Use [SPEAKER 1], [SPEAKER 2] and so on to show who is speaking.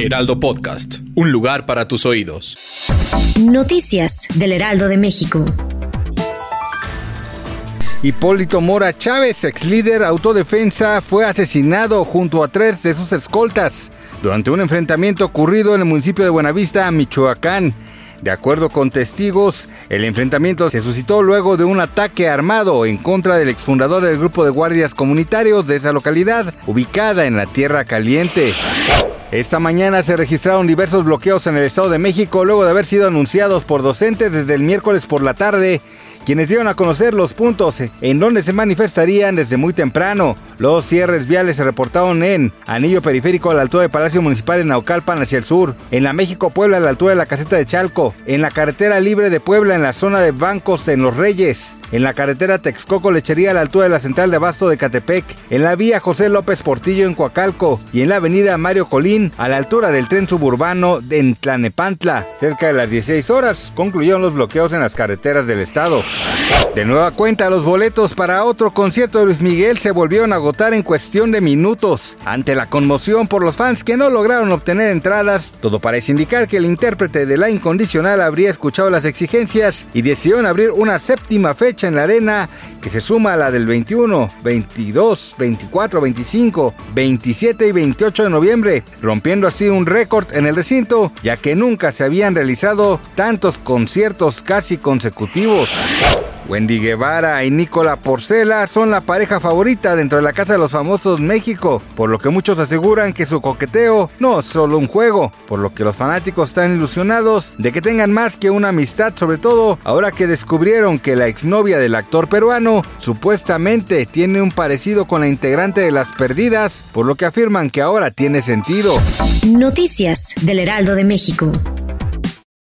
[SPEAKER 1] Heraldo Podcast, un lugar para tus oídos.
[SPEAKER 2] Noticias del Heraldo de México.
[SPEAKER 3] Hipólito Mora Chávez, ex líder autodefensa, fue asesinado junto a tres de sus escoltas durante un enfrentamiento ocurrido en el municipio de Buenavista, Michoacán. De acuerdo con testigos, el enfrentamiento se suscitó luego de un ataque armado en contra del exfundador del grupo de guardias comunitarios de esa localidad, ubicada en la Tierra Caliente. Esta mañana se registraron diversos bloqueos en el Estado de México luego de haber sido anunciados por docentes desde el miércoles por la tarde quienes dieron a conocer los puntos en donde se manifestarían desde muy temprano. Los cierres viales se reportaron en Anillo Periférico a la altura del Palacio Municipal en Naucalpan hacia el sur, en la México Puebla a la altura de la caseta de Chalco, en la carretera libre de Puebla en la zona de bancos en Los Reyes, en la carretera Texcoco Lechería a la altura de la central de Abasto de Catepec, en la vía José López Portillo en Coacalco y en la avenida Mario Colín a la altura del tren suburbano de Tlanepantla. Cerca de las 16 horas concluyeron los bloqueos en las carreteras del estado. De nueva cuenta, los boletos para otro concierto de Luis Miguel se volvieron a agotar en cuestión de minutos. Ante la conmoción por los fans que no lograron obtener entradas, todo parece indicar que el intérprete de La Incondicional habría escuchado las exigencias y decidieron abrir una séptima en la arena que se suma a la del 21, 22, 24, 25, 27 y 28 de noviembre, rompiendo así un récord en el recinto, ya que nunca se habían realizado tantos conciertos casi consecutivos. Wendy Guevara y Nicola Porcela son la pareja favorita dentro de la Casa de los Famosos México, por lo que muchos aseguran que su coqueteo no es solo un juego, por lo que los fanáticos están ilusionados de que tengan más que una amistad, sobre todo ahora que descubrieron que la exnovia del actor peruano supuestamente tiene un parecido con la integrante de Las Perdidas, por lo que afirman que ahora tiene sentido.
[SPEAKER 2] Noticias del Heraldo de México.